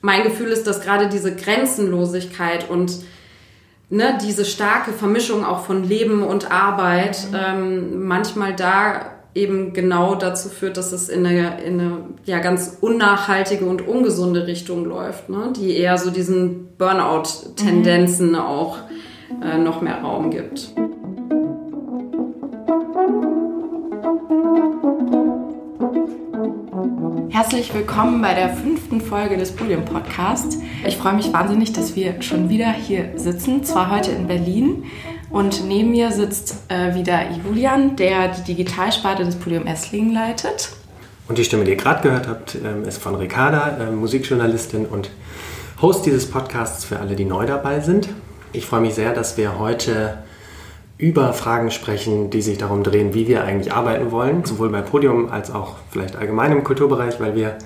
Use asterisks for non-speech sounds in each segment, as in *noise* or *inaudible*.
Mein Gefühl ist, dass gerade diese Grenzenlosigkeit und ne, diese starke Vermischung auch von Leben und Arbeit mhm. ähm, manchmal da eben genau dazu führt, dass es in eine, in eine ja, ganz unnachhaltige und ungesunde Richtung läuft, ne? die eher so diesen Burnout-Tendenzen mhm. auch äh, noch mehr Raum gibt. Herzlich willkommen bei der fünften Folge des Podium Podcasts. Ich freue mich wahnsinnig, dass wir schon wieder hier sitzen, zwar heute in Berlin. Und neben mir sitzt äh, wieder Julian, der die Digitalsparte des Podium Esslingen leitet. Und die Stimme, die ihr gerade gehört habt, ähm, ist von Ricarda, äh, Musikjournalistin und Host dieses Podcasts für alle, die neu dabei sind. Ich freue mich sehr, dass wir heute über Fragen sprechen, die sich darum drehen, wie wir eigentlich arbeiten wollen, sowohl bei Podium als auch vielleicht allgemein im Kulturbereich, weil wir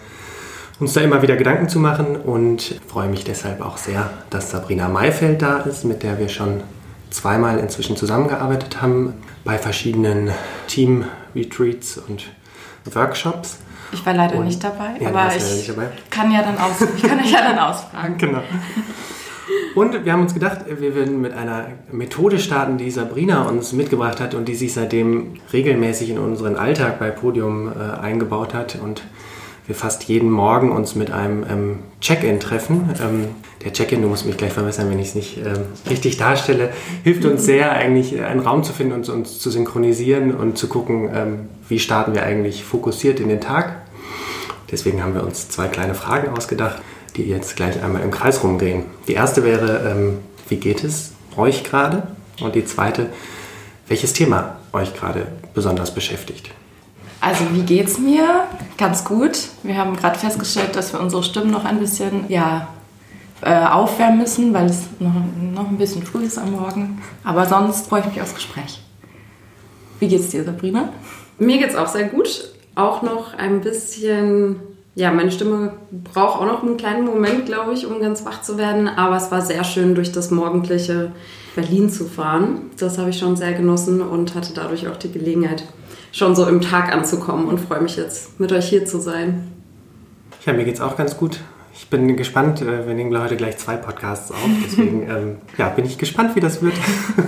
uns da immer wieder Gedanken zu machen und freue mich deshalb auch sehr, dass Sabrina Mayfeld da ist, mit der wir schon zweimal inzwischen zusammengearbeitet haben bei verschiedenen Team-Retreats und Workshops. Ich war leider und, nicht dabei, ja, aber ich dabei. kann ja dann aus, ich kann euch ja dann ausfragen. *laughs* genau. Und wir haben uns gedacht, wir würden mit einer Methode starten, die Sabrina uns mitgebracht hat und die sich seitdem regelmäßig in unseren Alltag bei Podium äh, eingebaut hat und wir fast jeden Morgen uns mit einem ähm, Check-in treffen. Ähm, der Check-in, du musst mich gleich verbessern, wenn ich es nicht ähm, richtig darstelle, hilft uns sehr eigentlich einen Raum zu finden und uns zu synchronisieren und zu gucken, ähm, wie starten wir eigentlich fokussiert in den Tag. Deswegen haben wir uns zwei kleine Fragen ausgedacht die jetzt gleich einmal im Kreis rumgehen. Die erste wäre, ähm, wie geht es euch gerade? Und die zweite, welches Thema euch gerade besonders beschäftigt? Also wie geht es mir? Ganz gut. Wir haben gerade festgestellt, dass wir unsere Stimmen noch ein bisschen ja, äh, aufwärmen müssen, weil es noch, noch ein bisschen früh ist am Morgen. Aber sonst freue ich mich aufs Gespräch. Wie geht es dir, Sabrina? Mir geht es auch sehr gut. Auch noch ein bisschen ja, meine Stimme braucht auch noch einen kleinen Moment, glaube ich, um ganz wach zu werden. Aber es war sehr schön, durch das morgendliche Berlin zu fahren. Das habe ich schon sehr genossen und hatte dadurch auch die Gelegenheit, schon so im Tag anzukommen und freue mich jetzt, mit euch hier zu sein. Ja, mir geht es auch ganz gut. Ich bin gespannt, äh, wir nehmen heute gleich zwei Podcasts auf. Deswegen *laughs* ähm, ja, bin ich gespannt, wie das wird.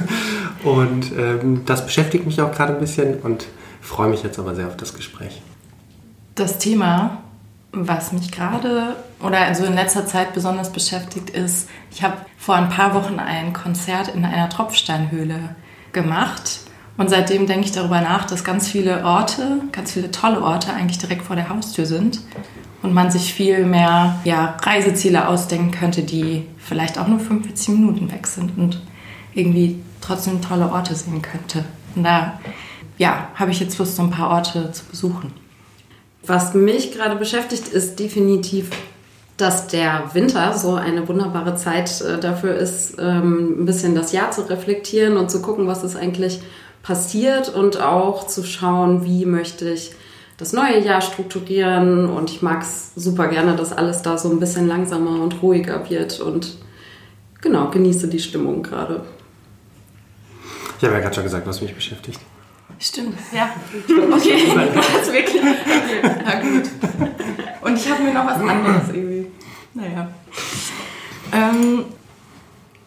*laughs* und ähm, das beschäftigt mich auch gerade ein bisschen und freue mich jetzt aber sehr auf das Gespräch. Das Thema was mich gerade oder also in letzter Zeit besonders beschäftigt ist, ich habe vor ein paar Wochen ein Konzert in einer Tropfsteinhöhle gemacht. Und seitdem denke ich darüber nach, dass ganz viele Orte, ganz viele tolle Orte eigentlich direkt vor der Haustür sind. Und man sich viel mehr ja, Reiseziele ausdenken könnte, die vielleicht auch nur 45 Minuten weg sind und irgendwie trotzdem tolle Orte sehen könnte. Und da ja, habe ich jetzt Lust, so ein paar Orte zu besuchen. Was mich gerade beschäftigt, ist definitiv, dass der Winter so eine wunderbare Zeit äh, dafür ist, ähm, ein bisschen das Jahr zu reflektieren und zu gucken, was ist eigentlich passiert und auch zu schauen, wie möchte ich das neue Jahr strukturieren. Und ich mag es super gerne, dass alles da so ein bisschen langsamer und ruhiger wird und genau, genieße die Stimmung gerade. Ich habe ja gerade schon gesagt, was mich beschäftigt. Stimmt, ja. Okay, *laughs* das wirklich. Okay, na gut. Und ich habe mir noch was anderes irgendwie. Naja. Ähm,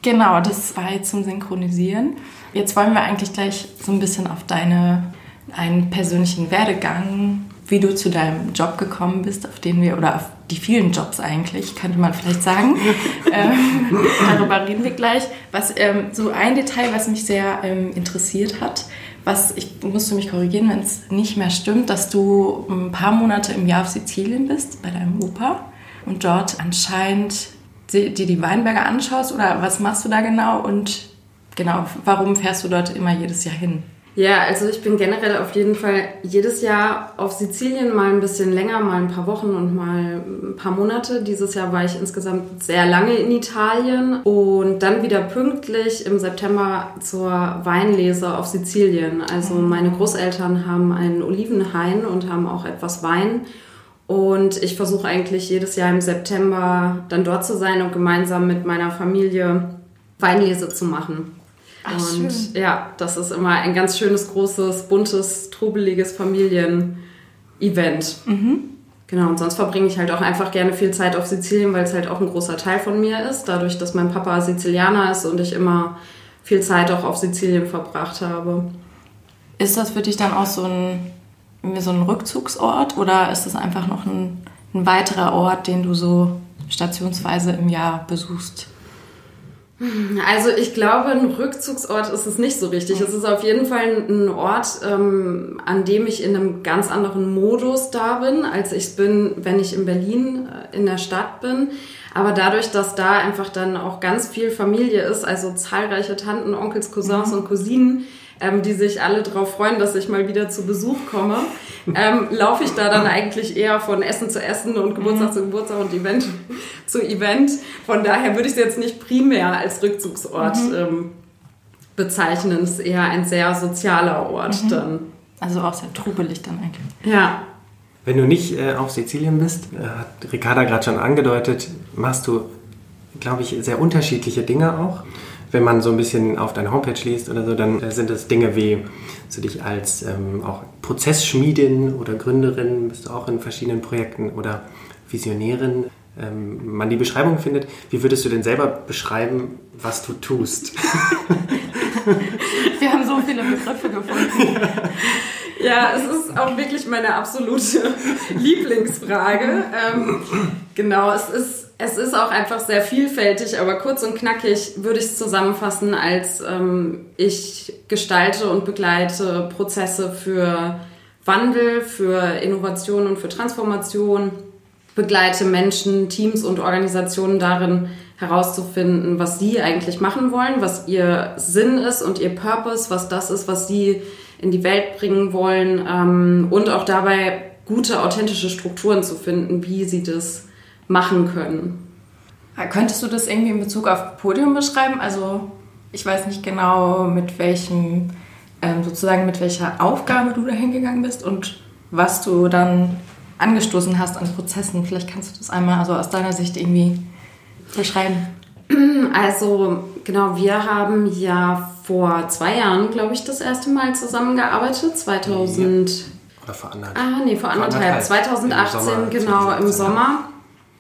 genau, das war jetzt zum Synchronisieren. Jetzt wollen wir eigentlich gleich so ein bisschen auf deine, einen persönlichen Werdegang, wie du zu deinem Job gekommen bist, auf den wir, oder auf die vielen Jobs eigentlich, könnte man vielleicht sagen. *laughs* ähm, darüber reden wir gleich. Was, ähm, so ein Detail, was mich sehr ähm, interessiert hat, was, ich musste mich korrigieren, wenn es nicht mehr stimmt, dass du ein paar Monate im Jahr auf Sizilien bist, bei deinem Opa und dort anscheinend dir die Weinberge anschaust oder was machst du da genau und genau, warum fährst du dort immer jedes Jahr hin? Ja, also ich bin generell auf jeden Fall jedes Jahr auf Sizilien mal ein bisschen länger, mal ein paar Wochen und mal ein paar Monate. Dieses Jahr war ich insgesamt sehr lange in Italien und dann wieder pünktlich im September zur Weinlese auf Sizilien. Also mhm. meine Großeltern haben einen Olivenhain und haben auch etwas Wein. Und ich versuche eigentlich jedes Jahr im September dann dort zu sein und gemeinsam mit meiner Familie Weinlese zu machen. Ach, und schön. ja, das ist immer ein ganz schönes, großes, buntes, trubeliges Familien-Event. Mhm. Genau, und sonst verbringe ich halt auch einfach gerne viel Zeit auf Sizilien, weil es halt auch ein großer Teil von mir ist. Dadurch, dass mein Papa Sizilianer ist und ich immer viel Zeit auch auf Sizilien verbracht habe. Ist das für dich dann auch so ein, so ein Rückzugsort oder ist das einfach noch ein, ein weiterer Ort, den du so stationsweise im Jahr besuchst? Also ich glaube, ein Rückzugsort ist es nicht so richtig. Es ist auf jeden Fall ein Ort, ähm, an dem ich in einem ganz anderen Modus da bin, als ich bin, wenn ich in Berlin äh, in der Stadt bin. Aber dadurch, dass da einfach dann auch ganz viel Familie ist, also zahlreiche Tanten, Onkels, Cousins mhm. und Cousinen, ähm, die sich alle darauf freuen, dass ich mal wieder zu Besuch komme, ähm, laufe ich da dann eigentlich eher von Essen zu Essen und Geburtstag mhm. zu Geburtstag und Event zu Event. Von daher würde ich es jetzt nicht primär als Rückzugsort mhm. ähm, bezeichnen. Es ist eher ein sehr sozialer Ort mhm. dann. Also auch sehr trubelig dann eigentlich. Ja. Wenn du nicht äh, auf Sizilien bist, äh, hat Ricarda gerade schon angedeutet, machst du, glaube ich, sehr unterschiedliche Dinge auch wenn man so ein bisschen auf deine Homepage liest oder so, dann äh, sind das Dinge wie, du dich als ähm, auch Prozessschmiedin oder Gründerin, bist du auch in verschiedenen Projekten oder Visionärin, ähm, man die Beschreibung findet. Wie würdest du denn selber beschreiben, was du tust? *laughs* Wir haben so viele Begriffe gefunden. Ja, es ist auch wirklich meine absolute *laughs* Lieblingsfrage. Ähm, genau, es ist es ist auch einfach sehr vielfältig, aber kurz und knackig würde ich es zusammenfassen als ähm, ich gestalte und begleite Prozesse für Wandel, für Innovation und für Transformation, begleite Menschen, Teams und Organisationen darin herauszufinden, was sie eigentlich machen wollen, was ihr Sinn ist und ihr Purpose, was das ist, was sie in die Welt bringen wollen ähm, und auch dabei gute, authentische Strukturen zu finden, wie sie das machen können. Könntest du das irgendwie in Bezug auf Podium beschreiben? Also ich weiß nicht genau, mit welchem, ähm, sozusagen mit welcher Aufgabe du da hingegangen bist und was du dann angestoßen hast an Prozessen. Vielleicht kannst du das einmal also aus deiner Sicht irgendwie beschreiben. Also genau, wir haben ja vor zwei Jahren, glaube ich, das erste Mal zusammengearbeitet. 2000. Ja. Oder vor anderthalb. Ah, nee, vor anderthalb. 2018, im genau, 2018, im Sommer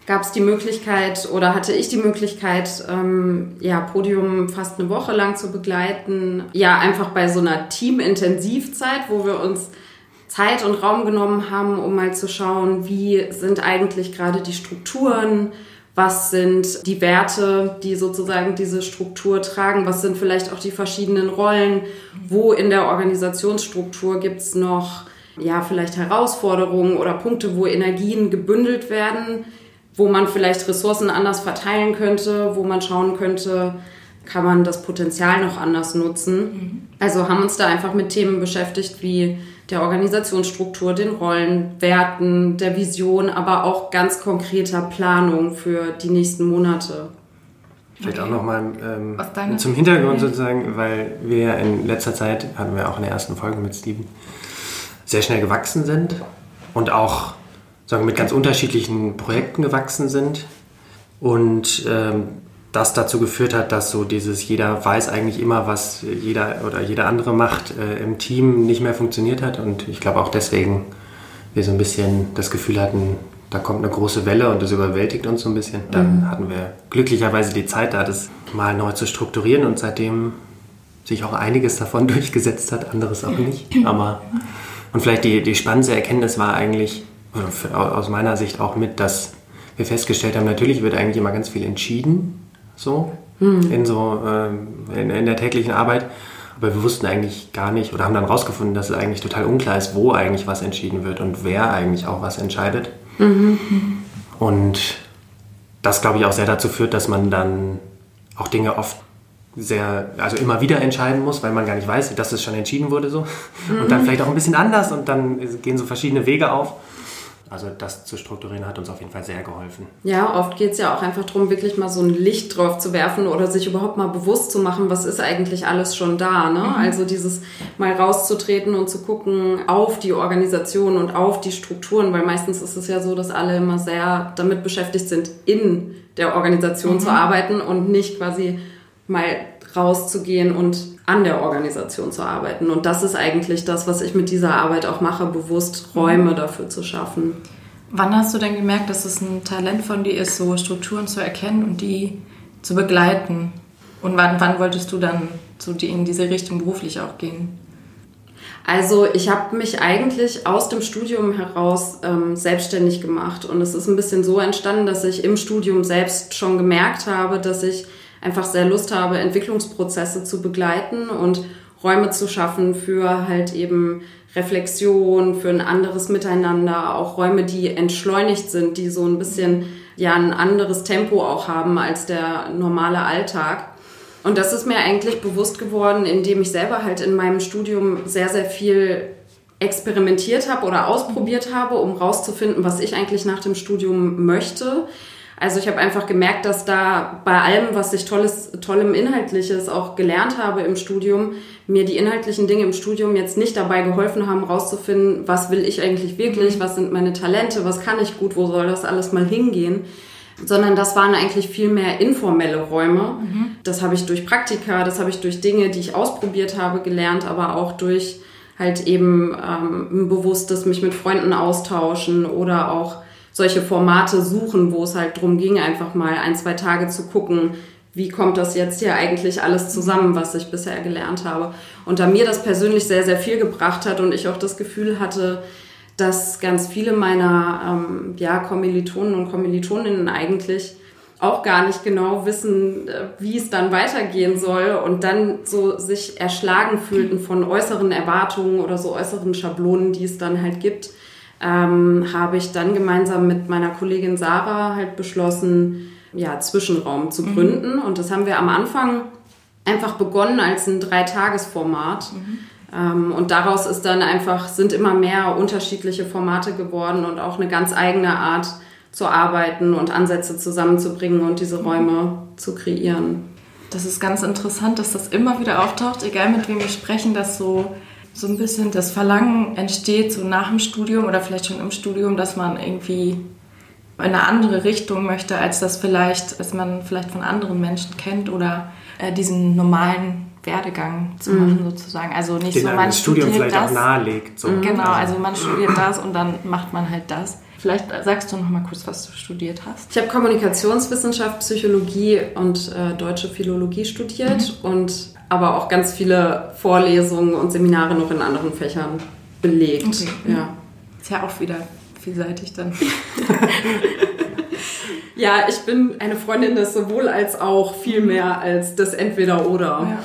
gab es die Möglichkeit oder hatte ich die Möglichkeit, ähm, ja, Podium fast eine Woche lang zu begleiten. Ja, einfach bei so einer Teamintensivzeit, wo wir uns Zeit und Raum genommen haben, um mal zu schauen, wie sind eigentlich gerade die Strukturen, was sind die Werte, die sozusagen diese Struktur tragen, was sind vielleicht auch die verschiedenen Rollen, wo in der Organisationsstruktur gibt es noch ja, vielleicht Herausforderungen oder Punkte, wo Energien gebündelt werden wo man vielleicht Ressourcen anders verteilen könnte, wo man schauen könnte, kann man das Potenzial noch anders nutzen. Mhm. Also haben uns da einfach mit Themen beschäftigt wie der Organisationsstruktur, den Rollen, Werten, der Vision, aber auch ganz konkreter Planung für die nächsten Monate. Vielleicht okay. auch nochmal ähm, zum Hintergrund sozusagen, weil wir ja in letzter Zeit, hatten wir auch in der ersten Folge mit Steven, sehr schnell gewachsen sind und auch sagen, mit ganz unterschiedlichen Projekten gewachsen sind und ähm, das dazu geführt hat, dass so dieses jeder weiß eigentlich immer, was jeder oder jeder andere macht, äh, im Team nicht mehr funktioniert hat und ich glaube auch deswegen wir so ein bisschen das Gefühl hatten, da kommt eine große Welle und das überwältigt uns so ein bisschen. Dann mhm. hatten wir glücklicherweise die Zeit da, das mal neu zu strukturieren und seitdem sich auch einiges davon *laughs* durchgesetzt hat, anderes auch nicht. Aber und vielleicht die, die spannendste Erkenntnis war eigentlich, aus meiner Sicht auch mit, dass wir festgestellt haben, natürlich wird eigentlich immer ganz viel entschieden, so mhm. in so äh, in, in, der täglichen Arbeit, aber wir wussten eigentlich gar nicht oder haben dann rausgefunden, dass es eigentlich total unklar ist, wo eigentlich was entschieden wird und wer eigentlich auch was entscheidet. Mhm. Und das glaube ich auch sehr dazu führt, dass man dann auch Dinge oft sehr, also immer wieder entscheiden muss, weil man gar nicht weiß, dass es schon entschieden wurde so. Mhm. Und dann vielleicht auch ein bisschen anders und dann gehen so verschiedene Wege auf. Also das zu strukturieren hat uns auf jeden Fall sehr geholfen. Ja, oft geht es ja auch einfach darum, wirklich mal so ein Licht drauf zu werfen oder sich überhaupt mal bewusst zu machen, was ist eigentlich alles schon da. Ne? Mhm. Also dieses mal rauszutreten und zu gucken auf die Organisation und auf die Strukturen, weil meistens ist es ja so, dass alle immer sehr damit beschäftigt sind, in der Organisation mhm. zu arbeiten und nicht quasi mal rauszugehen und an der Organisation zu arbeiten. Und das ist eigentlich das, was ich mit dieser Arbeit auch mache, bewusst Räume dafür zu schaffen. Wann hast du denn gemerkt, dass es ein Talent von dir ist, so Strukturen zu erkennen und die zu begleiten? Und wann, wann wolltest du dann so in diese Richtung beruflich auch gehen? Also ich habe mich eigentlich aus dem Studium heraus ähm, selbstständig gemacht und es ist ein bisschen so entstanden, dass ich im Studium selbst schon gemerkt habe, dass ich einfach sehr Lust habe, Entwicklungsprozesse zu begleiten und Räume zu schaffen für halt eben Reflexion, für ein anderes Miteinander, auch Räume, die entschleunigt sind, die so ein bisschen ja ein anderes Tempo auch haben als der normale Alltag. Und das ist mir eigentlich bewusst geworden, indem ich selber halt in meinem Studium sehr, sehr viel experimentiert habe oder ausprobiert habe, um rauszufinden, was ich eigentlich nach dem Studium möchte. Also ich habe einfach gemerkt, dass da bei allem, was ich tolles, tollem Inhaltliches auch gelernt habe im Studium, mir die inhaltlichen Dinge im Studium jetzt nicht dabei geholfen haben, rauszufinden, was will ich eigentlich wirklich, was sind meine Talente, was kann ich gut, wo soll das alles mal hingehen sondern das waren eigentlich viel mehr informelle Räume. Mhm. Das habe ich durch Praktika, das habe ich durch Dinge, die ich ausprobiert habe, gelernt, aber auch durch halt eben ähm, ein bewusstes mich mit Freunden austauschen oder auch solche Formate suchen, wo es halt darum ging, einfach mal ein, zwei Tage zu gucken, wie kommt das jetzt hier eigentlich alles zusammen, was ich bisher gelernt habe. Und da mir das persönlich sehr, sehr viel gebracht hat und ich auch das Gefühl hatte, dass ganz viele meiner ähm, ja, Kommilitonen und Kommilitoninnen eigentlich auch gar nicht genau wissen, äh, wie es dann weitergehen soll und dann so sich erschlagen fühlten von äußeren Erwartungen oder so äußeren Schablonen, die es dann halt gibt, ähm, habe ich dann gemeinsam mit meiner Kollegin Sarah halt beschlossen, ja, Zwischenraum zu mhm. gründen. Mhm. Und das haben wir am Anfang einfach begonnen als ein Dreitagesformat. Mhm ähm, und daraus ist dann einfach, sind immer mehr unterschiedliche Formate geworden und auch eine ganz eigene Art zu arbeiten und Ansätze zusammenzubringen und diese Räume zu kreieren. Das ist ganz interessant, dass das immer wieder auftaucht, egal mit wem wir sprechen, dass so, so ein bisschen das Verlangen entsteht, so nach dem Studium oder vielleicht schon im Studium, dass man irgendwie in eine andere Richtung möchte, als das vielleicht, als man vielleicht von anderen Menschen kennt oder äh, diesen normalen Werdegang zu mhm. machen, sozusagen. Also nicht Den so, man das Studium vielleicht das, auch nahelegt. So. Genau, also man studiert das und dann macht man halt das. Vielleicht sagst du noch mal kurz, was du studiert hast. Ich habe Kommunikationswissenschaft, Psychologie und äh, deutsche Philologie studiert mhm. und aber auch ganz viele Vorlesungen und Seminare noch in anderen Fächern belegt. Okay. Ja. Ist ja auch wieder vielseitig dann. *laughs* ja, ich bin eine Freundin des sowohl als auch viel mehr als das Entweder-Oder. Ja.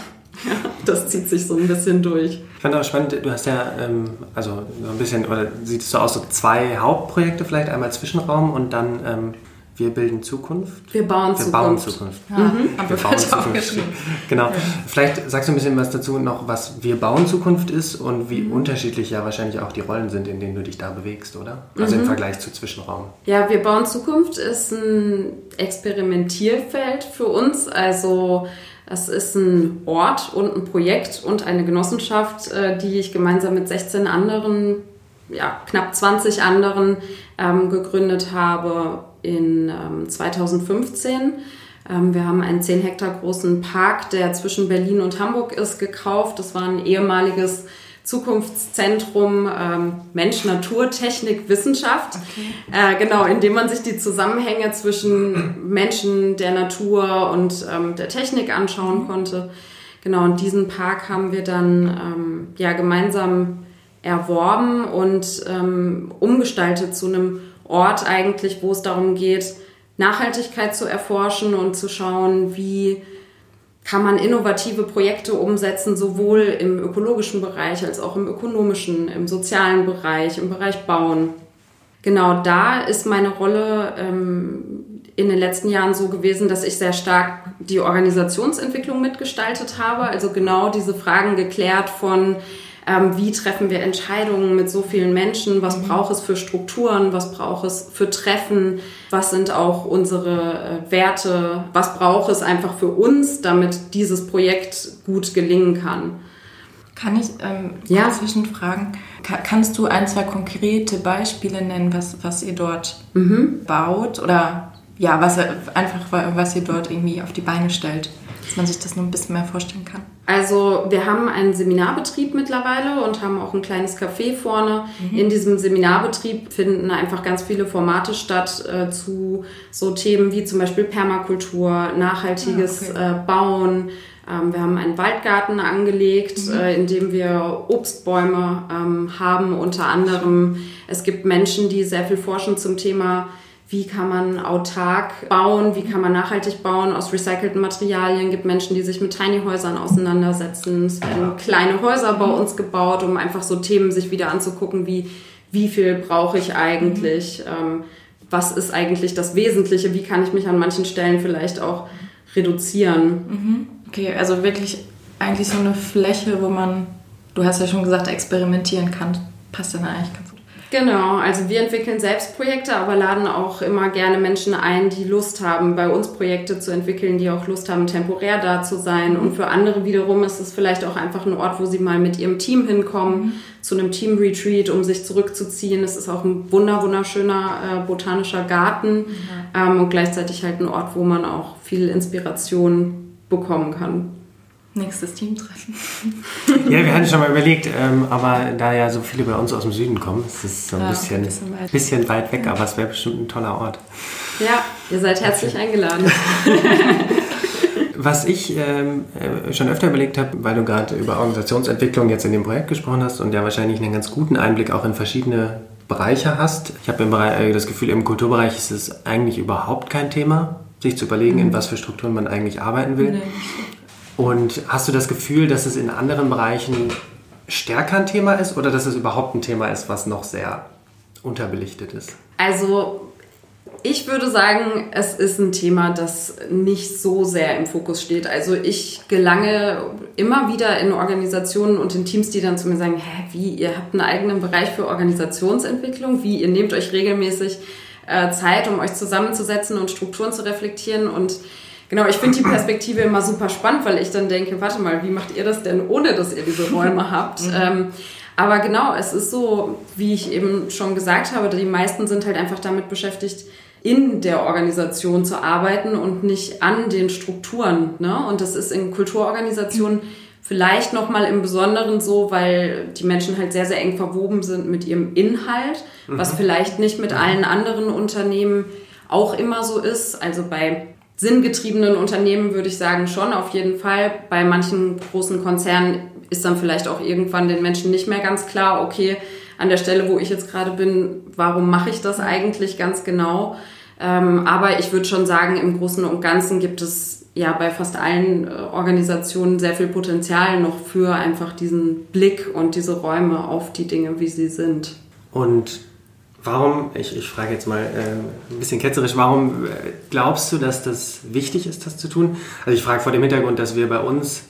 Ja, das zieht sich so ein bisschen durch. Ich fand auch spannend, du hast ja, ähm, also so ein bisschen, oder sieht es so aus, so zwei Hauptprojekte vielleicht, einmal Zwischenraum und dann ähm, wir bilden Zukunft. Wir bauen wir Zukunft. Bauen Zukunft. Ja, mhm. Wir bauen Zukunft. *laughs* Genau. Ja. Vielleicht sagst du ein bisschen was dazu noch, was wir bauen Zukunft ist und wie mhm. unterschiedlich ja wahrscheinlich auch die Rollen sind, in denen du dich da bewegst, oder? Also mhm. im Vergleich zu Zwischenraum. Ja, wir bauen Zukunft ist ein Experimentierfeld für uns. Also es ist ein Ort und ein Projekt und eine Genossenschaft, äh, die ich gemeinsam mit 16 anderen, ja, knapp 20 anderen ähm, gegründet habe in ähm, 2015. Ähm, wir haben einen 10 Hektar großen Park, der zwischen Berlin und Hamburg ist, gekauft. Das war ein ehemaliges Zukunftszentrum ähm, Mensch, Natur, Technik, Wissenschaft. Okay. Äh, genau, indem man sich die Zusammenhänge zwischen Menschen, der Natur und ähm, der Technik anschauen mhm. konnte. Genau, und diesen Park haben wir dann ähm, ja gemeinsam erworben und ähm, umgestaltet zu einem Ort eigentlich, wo es darum geht, Nachhaltigkeit zu erforschen und zu schauen, wie kann man innovative Projekte umsetzen, sowohl im ökologischen Bereich als auch im ökonomischen, im sozialen Bereich, im Bereich Bauen. Genau da ist meine Rolle ähm, in den letzten Jahren so gewesen, dass ich sehr stark die Organisationsentwicklung mitgestaltet habe, also genau diese Fragen geklärt von ähm, wie treffen wir Entscheidungen mit so vielen Menschen, was mhm. braucht es für Strukturen, was braucht es für Treffen, was sind auch unsere äh, Werte, was braucht es einfach für uns, damit dieses Projekt gut gelingen kann. Kann ich ähm, ja. zwischenfragen? Ka kannst du ein, zwei konkrete Beispiele nennen, was, was ihr dort mhm. baut oder ja, was einfach was ihr dort irgendwie auf die Beine stellt, dass man sich das nur ein bisschen mehr vorstellen kann? Also wir haben einen Seminarbetrieb mittlerweile und haben auch ein kleines Café vorne. Mhm. In diesem Seminarbetrieb finden einfach ganz viele Formate statt äh, zu so Themen wie zum Beispiel Permakultur, nachhaltiges ah, okay. äh, Bauen. Ähm, wir haben einen Waldgarten angelegt, mhm. äh, in dem wir Obstbäume ähm, haben unter anderem. Es gibt Menschen, die sehr viel forschen zum Thema wie kann man autark bauen, wie kann man nachhaltig bauen aus recycelten Materialien. Es gibt Menschen, die sich mit Tiny Häusern auseinandersetzen. Es werden kleine Häuser bei uns gebaut, um einfach so Themen sich wieder anzugucken, wie wie viel brauche ich eigentlich, ähm, was ist eigentlich das Wesentliche, wie kann ich mich an manchen Stellen vielleicht auch reduzieren. Mhm. Okay, also wirklich eigentlich so eine Fläche, wo man, du hast ja schon gesagt, experimentieren kann, passt dann eigentlich ganz Genau, also wir entwickeln selbst Projekte, aber laden auch immer gerne Menschen ein, die Lust haben, bei uns Projekte zu entwickeln, die auch Lust haben, temporär da zu sein. Und für andere wiederum ist es vielleicht auch einfach ein Ort, wo sie mal mit ihrem Team hinkommen, mhm. zu einem Team-Retreat, um sich zurückzuziehen. Es ist auch ein wunder wunderschöner äh, botanischer Garten mhm. ähm, und gleichzeitig halt ein Ort, wo man auch viel Inspiration bekommen kann. Nächstes Teamtreffen. *laughs* ja, wir hatten schon mal überlegt, ähm, aber da ja so viele bei uns aus dem Süden kommen, ist es so ein, ja, bisschen, ein bisschen, weit. bisschen, weit. weg, aber es wäre bestimmt ein toller Ort. Ja, ihr seid herzlich eingeladen. *laughs* *laughs* Was ich ähm, äh, schon öfter überlegt habe, weil du gerade über Organisationsentwicklung jetzt in dem Projekt gesprochen hast und ja wahrscheinlich einen ganz guten Einblick auch in verschiedene Bereiche hast. Ich habe äh, das Gefühl, im Kulturbereich ist es eigentlich überhaupt kein Thema, sich zu überlegen, in mhm. was für Strukturen man eigentlich arbeiten will. Nee. Und hast du das Gefühl, dass es in anderen Bereichen stärker ein Thema ist oder dass es überhaupt ein Thema ist, was noch sehr unterbelichtet ist? Also ich würde sagen, es ist ein Thema, das nicht so sehr im Fokus steht. Also ich gelange immer wieder in Organisationen und in Teams, die dann zu mir sagen, hä, wie, ihr habt einen eigenen Bereich für Organisationsentwicklung, wie, ihr nehmt euch regelmäßig äh, Zeit, um euch zusammenzusetzen und Strukturen zu reflektieren und Genau, ich finde die Perspektive immer super spannend, weil ich dann denke, warte mal, wie macht ihr das denn, ohne dass ihr diese Räume *laughs* habt? Mhm. Ähm, aber genau, es ist so, wie ich eben schon gesagt habe, die meisten sind halt einfach damit beschäftigt, in der Organisation zu arbeiten und nicht an den Strukturen. Ne? Und das ist in Kulturorganisationen vielleicht nochmal im Besonderen so, weil die Menschen halt sehr, sehr eng verwoben sind mit ihrem Inhalt, was mhm. vielleicht nicht mit allen anderen Unternehmen auch immer so ist. Also bei sinngetriebenen Unternehmen würde ich sagen schon auf jeden Fall. Bei manchen großen Konzernen ist dann vielleicht auch irgendwann den Menschen nicht mehr ganz klar, okay, an der Stelle, wo ich jetzt gerade bin, warum mache ich das eigentlich ganz genau? Ähm, aber ich würde schon sagen, im Großen und Ganzen gibt es ja bei fast allen äh, Organisationen sehr viel Potenzial noch für einfach diesen Blick und diese Räume auf die Dinge, wie sie sind. Und Warum, ich, ich frage jetzt mal äh, ein bisschen ketzerisch, warum äh, glaubst du, dass das wichtig ist, das zu tun? Also ich frage vor dem Hintergrund, dass wir bei uns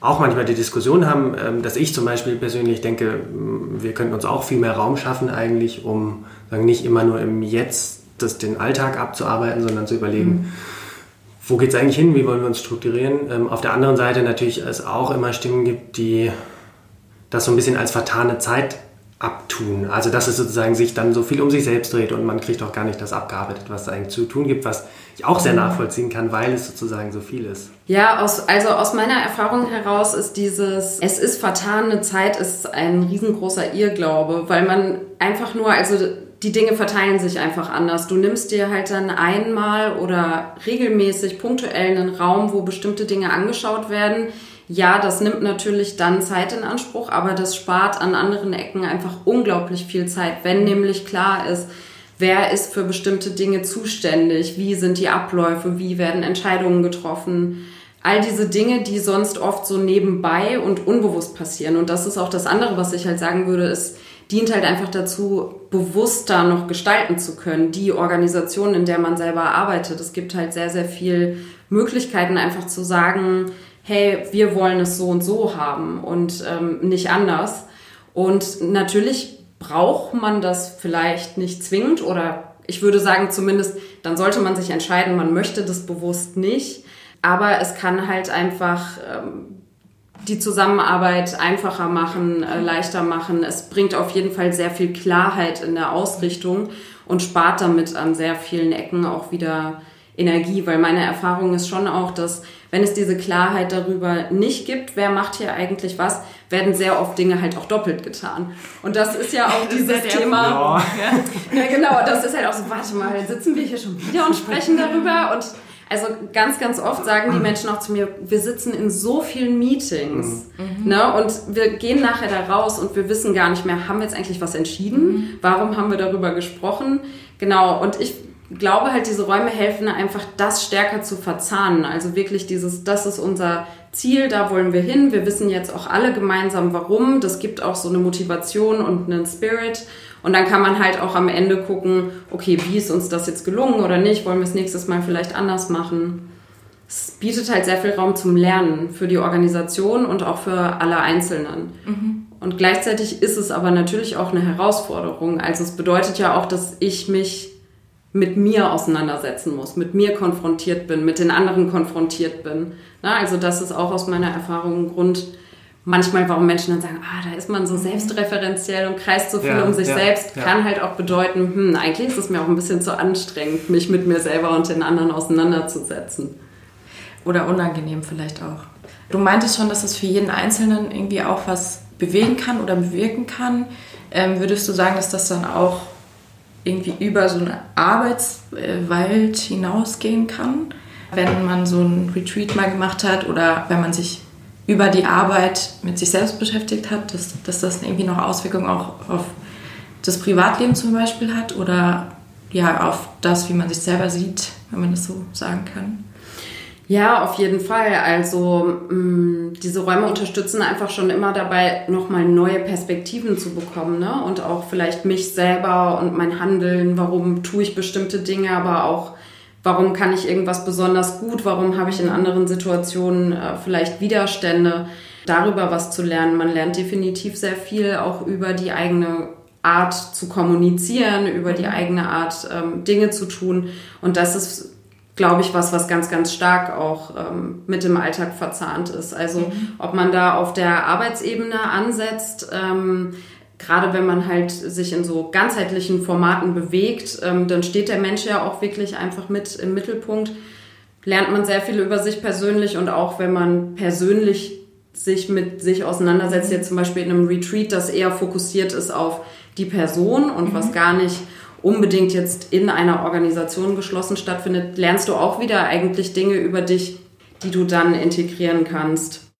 auch manchmal die Diskussion haben, ähm, dass ich zum Beispiel persönlich denke, wir könnten uns auch viel mehr Raum schaffen eigentlich, um sagen, nicht immer nur im Jetzt das, den Alltag abzuarbeiten, sondern zu überlegen, mhm. wo geht es eigentlich hin, wie wollen wir uns strukturieren. Ähm, auf der anderen Seite natürlich es auch immer Stimmen gibt, die das so ein bisschen als vertane Zeit abtun. Also dass es sozusagen sich dann so viel um sich selbst dreht und man kriegt auch gar nicht das abgearbeitet, was es eigentlich zu tun gibt, was ich auch sehr nachvollziehen kann, weil es sozusagen so viel ist. Ja, aus, also aus meiner Erfahrung heraus ist dieses, es ist vertane Zeit, ist ein riesengroßer Irrglaube, weil man einfach nur, also die Dinge verteilen sich einfach anders. Du nimmst dir halt dann einmal oder regelmäßig punktuell einen Raum, wo bestimmte Dinge angeschaut werden, ja, das nimmt natürlich dann Zeit in Anspruch, aber das spart an anderen Ecken einfach unglaublich viel Zeit, wenn nämlich klar ist, wer ist für bestimmte Dinge zuständig, wie sind die Abläufe, wie werden Entscheidungen getroffen. All diese Dinge, die sonst oft so nebenbei und unbewusst passieren. Und das ist auch das andere, was ich halt sagen würde, es dient halt einfach dazu, bewusster noch gestalten zu können, die Organisation, in der man selber arbeitet. Es gibt halt sehr, sehr viel Möglichkeiten, einfach zu sagen, hey, wir wollen es so und so haben und ähm, nicht anders. Und natürlich braucht man das vielleicht nicht zwingend oder ich würde sagen zumindest, dann sollte man sich entscheiden, man möchte das bewusst nicht. Aber es kann halt einfach ähm, die Zusammenarbeit einfacher machen, äh, leichter machen. Es bringt auf jeden Fall sehr viel Klarheit in der Ausrichtung und spart damit an sehr vielen Ecken auch wieder Energie, weil meine Erfahrung ist schon auch, dass wenn es diese Klarheit darüber nicht gibt, wer macht hier eigentlich was, werden sehr oft Dinge halt auch doppelt getan. Und das ist ja auch dieses Thema. Ja. ja, genau, das ist halt auch so, warte mal, sitzen wir hier schon wieder und sprechen darüber und also ganz, ganz oft sagen die Menschen auch zu mir, wir sitzen in so vielen Meetings mhm. ne, und wir gehen nachher da raus und wir wissen gar nicht mehr, haben wir jetzt eigentlich was entschieden? Mhm. Warum haben wir darüber gesprochen? Genau, und ich glaube halt, diese Räume helfen einfach, das stärker zu verzahnen. Also wirklich dieses, das ist unser Ziel, da wollen wir hin. Wir wissen jetzt auch alle gemeinsam, warum. Das gibt auch so eine Motivation und einen Spirit. Und dann kann man halt auch am Ende gucken, okay, wie ist uns das jetzt gelungen oder nicht? Wollen wir es nächstes Mal vielleicht anders machen? Es bietet halt sehr viel Raum zum Lernen für die Organisation und auch für alle Einzelnen. Mhm. Und gleichzeitig ist es aber natürlich auch eine Herausforderung. Also es bedeutet ja auch, dass ich mich mit mir auseinandersetzen muss, mit mir konfrontiert bin, mit den anderen konfrontiert bin. Na, also das ist auch aus meiner Erfahrung ein Grund, manchmal, warum Menschen dann sagen, ah, da ist man so selbstreferenziell und kreist so viel ja, um sich ja, selbst, ja. kann halt auch bedeuten, hm, eigentlich ist es mir auch ein bisschen zu anstrengend, mich mit mir selber und den anderen auseinanderzusetzen. Oder unangenehm vielleicht auch. Du meintest schon, dass es für jeden Einzelnen irgendwie auch was bewegen kann oder bewirken kann. Ähm, würdest du sagen, dass das dann auch irgendwie über so eine Arbeitswelt hinausgehen kann, wenn man so ein Retreat mal gemacht hat oder wenn man sich über die Arbeit mit sich selbst beschäftigt hat, dass, dass das irgendwie noch Auswirkungen auch auf das Privatleben zum Beispiel hat oder ja auf das, wie man sich selber sieht, wenn man das so sagen kann. Ja, auf jeden Fall. Also mh, mm, diese Räume unterstützen einfach schon immer dabei, nochmal neue Perspektiven zu bekommen. Ne? Und auch vielleicht mich selber und mein Handeln, warum tue ich bestimmte Dinge, aber auch warum kann ich irgendwas besonders gut, warum habe ich in anderen Situationen äh, vielleicht Widerstände, darüber was zu lernen. Man lernt definitiv sehr viel auch über die eigene Art zu kommunizieren, über die eigene Art ähm, Dinge zu tun. Und das ist, glaube ich, was, was ganz, ganz stark auch ähm, mit dem Alltag verzahnt ist. Also mhm. ob man da auf der Arbeitsebene ansetzt, ähm, gerade wenn man halt sich in so ganzheitlichen Formaten bewegt, ähm, dann steht der Mensch ja auch wirklich einfach mit im Mittelpunkt. Lernt man sehr viel über sich persönlich und auch wenn man persönlich sich mit sich auseinandersetzt, jetzt zum Beispiel in einem Retreat, das eher fokussiert ist auf die Person und mhm. was gar nicht unbedingt jetzt in einer Organisation geschlossen stattfindet, lernst du auch wieder eigentlich Dinge über dich, die du dann integrieren kannst.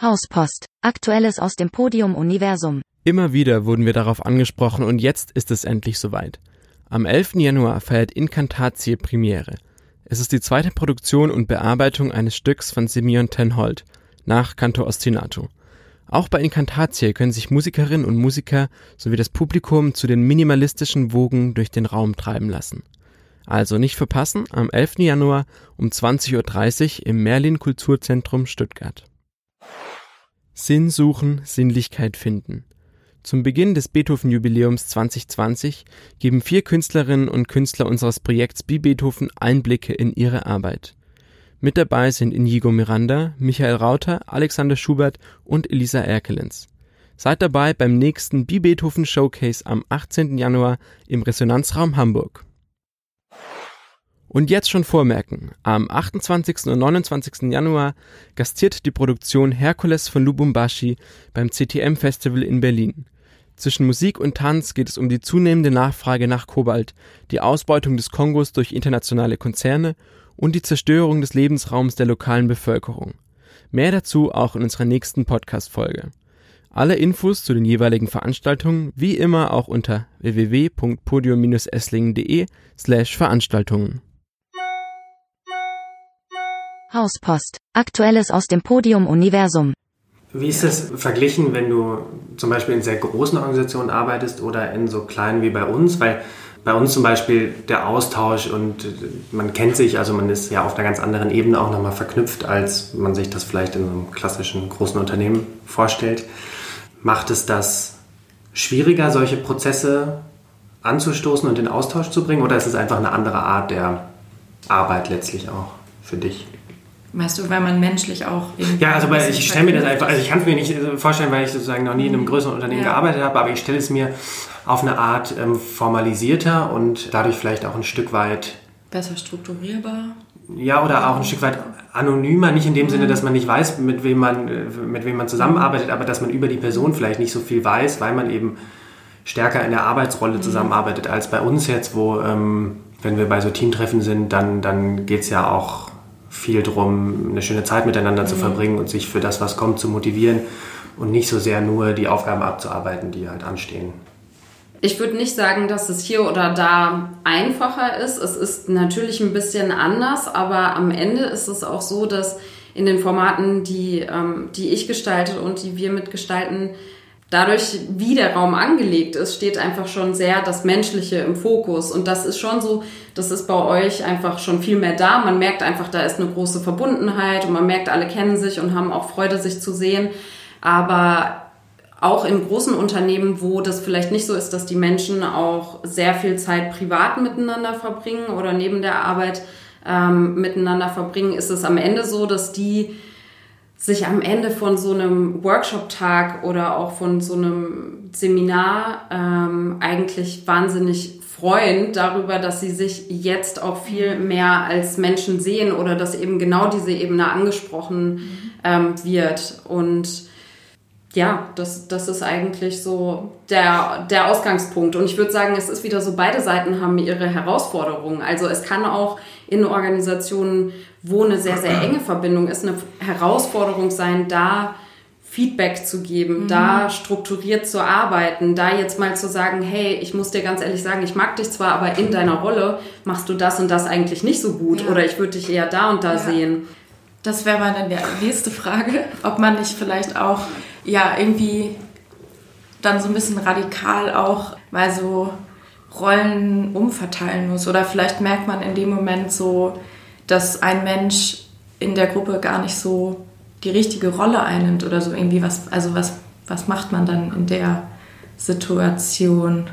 Hauspost. Aktuelles aus dem Podium-Universum. Immer wieder wurden wir darauf angesprochen und jetzt ist es endlich soweit. Am 11. Januar feiert Incantatie Premiere. Es ist die zweite Produktion und Bearbeitung eines Stücks von Simeon Tenhold nach Canto Ostinato. Auch bei Incantatie können sich Musikerinnen und Musiker sowie das Publikum zu den minimalistischen Wogen durch den Raum treiben lassen. Also nicht verpassen, am 11. Januar um 20.30 Uhr im Merlin Kulturzentrum Stuttgart. Sinn suchen, Sinnlichkeit finden. Zum Beginn des Beethoven-Jubiläums 2020 geben vier Künstlerinnen und Künstler unseres Projekts Bi Beethoven Einblicke in ihre Arbeit. Mit dabei sind Inigo Miranda, Michael Rauter, Alexander Schubert und Elisa Erkelens. Seid dabei beim nächsten Bi Beethoven Showcase am 18. Januar im Resonanzraum Hamburg. Und jetzt schon vormerken, am 28. und 29. Januar gastiert die Produktion Herkules von Lubumbashi beim CTM Festival in Berlin. Zwischen Musik und Tanz geht es um die zunehmende Nachfrage nach Kobalt, die Ausbeutung des Kongos durch internationale Konzerne und die Zerstörung des Lebensraums der lokalen Bevölkerung. Mehr dazu auch in unserer nächsten Podcast-Folge. Alle Infos zu den jeweiligen Veranstaltungen wie immer auch unter www.podium-esslingen.de slash Veranstaltungen. Hauspost. Aktuelles aus dem Podium-Universum. Wie ist es verglichen, wenn du zum Beispiel in sehr großen Organisationen arbeitest oder in so kleinen wie bei uns? Weil bei uns zum Beispiel der Austausch und man kennt sich, also man ist ja auf einer ganz anderen Ebene auch nochmal verknüpft, als man sich das vielleicht in einem klassischen großen Unternehmen vorstellt. Macht es das schwieriger, solche Prozesse anzustoßen und in Austausch zu bringen oder ist es einfach eine andere Art der Arbeit letztlich auch für dich? Weißt du, weil man menschlich auch irgendwie. Ja, also weil ich stelle mir das einfach, also ich kann es mir nicht vorstellen, weil ich sozusagen noch nie in einem größeren Unternehmen Ja. gearbeitet habe, aber ich stelle es mir auf eine Art ähm, formalisierter und dadurch vielleicht auch ein Stück weit, besser strukturierbar. ja, oder auch ein Stück weit anonymer, nicht in dem Sinne, dass man nicht weiß, mit wem man, äh, mit wem man zusammenarbeitet, aber dass man über die Person vielleicht nicht so viel weiß, weil man eben stärker in der Arbeitsrolle zusammenarbeitet als bei uns jetzt, wo, ähm, wenn wir bei so Teamtreffen sind, dann, dann geht es ja auch viel darum, eine schöne Zeit miteinander zu verbringen und sich für das, was kommt, zu motivieren und nicht so sehr nur die Aufgaben abzuarbeiten, die halt anstehen. Ich würde nicht sagen, dass es hier oder da einfacher ist. Es ist natürlich ein bisschen anders, aber am Ende ist es auch so, dass in den Formaten, die, ähm, die ich gestalte und die wir mitgestalten, dadurch, wie der Raum angelegt ist, steht einfach schon sehr das Menschliche im Fokus. Und das ist schon so, das ist bei euch einfach schon viel mehr da. Man merkt einfach, da ist eine große Verbundenheit und man merkt, alle kennen sich und haben auch Freude, sich zu sehen. Aber auch in großen Unternehmen, wo das vielleicht nicht so ist, dass die Menschen auch sehr viel Zeit privat miteinander verbringen oder neben der Arbeit ähm, miteinander verbringen, ist es am Ende so, dass die sich am Ende von so einem Workshop-Tag oder auch von so einem Seminar ähm, eigentlich wahnsinnig freuen darüber, dass sie sich jetzt auch viel mehr als Menschen sehen oder dass eben genau diese Ebene angesprochen ähm, wird. Und ja, das, das ist eigentlich so der, der Ausgangspunkt. Und ich würde sagen, es ist wieder so, beide Seiten haben ihre Herausforderungen. Also es kann auch in Organisationen, wo eine sehr, sehr enge Verbindung ist, eine Herausforderung sein, da Feedback zu geben, da strukturiert zu arbeiten, da jetzt mal zu sagen, hey, ich muss dir ganz ehrlich sagen, ich mag dich zwar, aber in deiner Rolle machst du das und das eigentlich nicht so gut Ja. oder ich würde dich eher da und da Ja. sehen. Das wäre meine nächste Frage, ob man nicht vielleicht auch ja irgendwie dann so ein bisschen radikal auch mal so Rollen umverteilen muss oder vielleicht merkt man in dem Moment so, dass ein Mensch in der Gruppe gar nicht so die richtige Rolle einnimmt oder so irgendwie was also was was macht man dann in der Situation?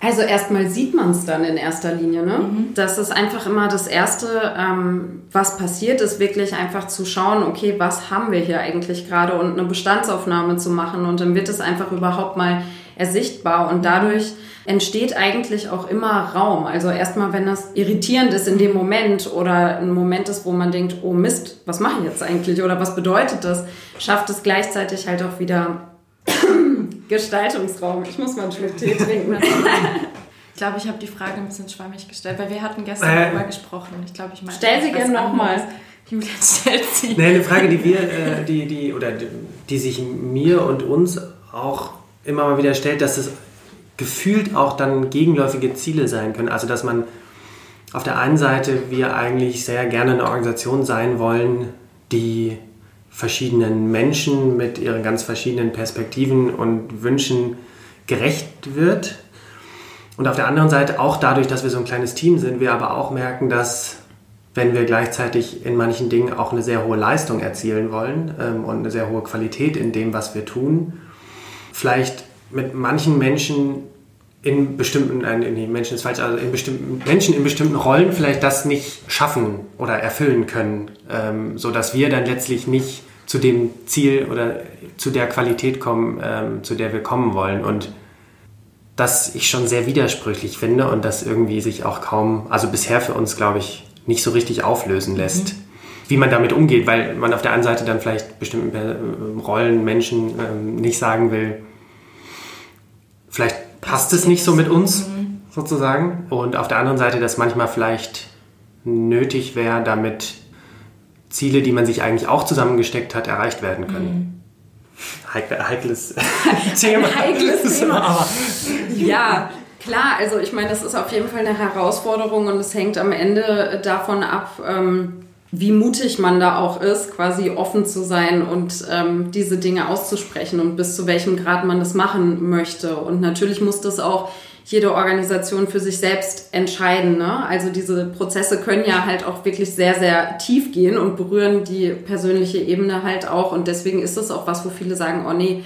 Also erstmal sieht man es dann in erster Linie. Ne? Das ist einfach immer das Erste, ähm, was passiert, ist wirklich einfach zu schauen, okay, was haben wir hier eigentlich gerade und eine Bestandsaufnahme zu machen und dann wird es einfach überhaupt mal ersichtbar und dadurch entsteht eigentlich auch immer Raum. Also erstmal, wenn das irritierend ist in dem Moment oder ein Moment ist, wo man denkt, oh Mist, was mache ich jetzt eigentlich oder was bedeutet das, schafft es gleichzeitig halt auch wieder Gestaltungsraum. Ich muss mal einen Schluck Tee trinken. *laughs* Ich glaube, ich habe die Frage ein bisschen schwammig gestellt, weil wir hatten gestern Äh. darüber gesprochen. Ich glaube, ich meine. Stell sie gern noch mal. Julian *laughs* stellt sie. Nee, eine Frage, die wir, äh, die, die, oder die, die sich mir und uns auch immer mal wieder stellt, dass es gefühlt auch dann gegenläufige Ziele sein können. Also dass man auf der einen Seite wir eigentlich sehr gerne eine Organisation sein wollen, die verschiedenen Menschen mit ihren ganz verschiedenen Perspektiven und Wünschen gerecht wird. Und auf der anderen Seite auch dadurch, dass wir so ein kleines Team sind, wir aber auch merken, dass wenn wir gleichzeitig in manchen Dingen auch eine sehr hohe Leistung erzielen wollen ähm, und eine sehr hohe Qualität in dem, was wir tun, vielleicht mit manchen Menschen in bestimmten, nein, nee, Menschen ist falsch, also in bestimmten Menschen in bestimmten Rollen vielleicht das nicht schaffen oder erfüllen können, ähm, so wir dann letztlich nicht zu dem Ziel oder zu der Qualität kommen, ähm, zu der wir kommen wollen. Und das ich schon sehr widersprüchlich finde und das irgendwie sich auch kaum, also bisher für uns, glaube ich, nicht so richtig auflösen lässt, wie man damit umgeht, weil man auf der einen Seite dann vielleicht bestimmten äh, Rollen, Menschen ähm, nicht sagen will, vielleicht passt es nicht so mit uns sozusagen. Und auf der anderen Seite, dass manchmal vielleicht nötig wäre, damit Ziele, die man sich eigentlich auch zusammengesteckt hat, erreicht werden können. Heikle, heikles *laughs* Thema. Heikles *laughs* Thema. Aber Ja, klar. Also ich meine, das ist auf jeden Fall eine Herausforderung und es hängt am Ende davon ab, ähm, wie mutig man da auch ist, quasi offen zu sein und ähm, diese Dinge auszusprechen und bis zu welchem Grad man das machen möchte. Und natürlich muss das auch jede Organisation für sich selbst entscheiden. Ne? Also diese Prozesse können ja halt auch wirklich sehr, sehr tief gehen und berühren die persönliche Ebene halt auch. Und deswegen ist es auch was, wo viele sagen, oh nee,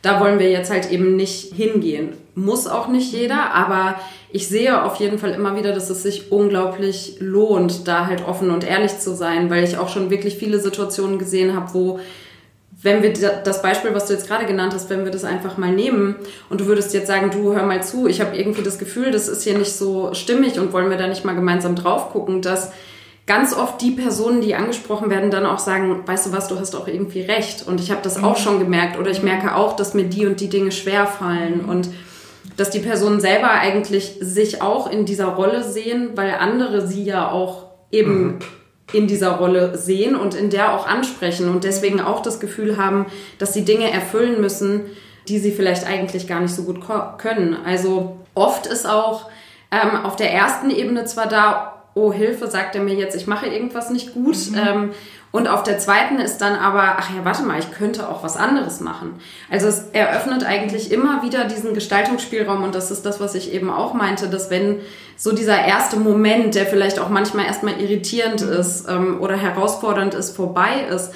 da wollen wir jetzt halt eben nicht hingehen. Muss auch nicht jeder, aber ich sehe auf jeden Fall immer wieder, dass es sich unglaublich lohnt, da halt offen und ehrlich zu sein, weil ich auch schon wirklich viele Situationen gesehen habe, wo wenn wir das Beispiel, was du jetzt gerade genannt hast, wenn wir das einfach mal nehmen und du würdest jetzt sagen, du hör mal zu, ich habe irgendwie das Gefühl, das ist hier nicht so stimmig und wollen wir da nicht mal gemeinsam drauf gucken, dass ganz oft die Personen, die angesprochen werden, dann auch sagen, weißt du was, du hast auch irgendwie recht und ich habe das auch mhm. schon gemerkt oder ich merke auch, dass mir die und die Dinge schwer fallen und dass die Personen selber eigentlich sich auch in dieser Rolle sehen, weil andere sie ja auch eben mhm in dieser Rolle sehen und in der auch ansprechen und deswegen auch das Gefühl haben, dass sie Dinge erfüllen müssen, die sie vielleicht eigentlich gar nicht so gut können. Also oft ist auch ähm, auf der ersten Ebene zwar da, oh Hilfe, sagt er mir jetzt, ich mache irgendwas nicht gut. Mhm. Ähm, und auf der zweiten ist dann aber, ach ja, warte mal, ich könnte auch was anderes machen. Also es eröffnet eigentlich immer wieder diesen Gestaltungsspielraum und das ist das, was ich eben auch meinte, dass wenn so dieser erste Moment, der vielleicht auch manchmal erstmal irritierend ist ähm, oder herausfordernd ist, vorbei ist,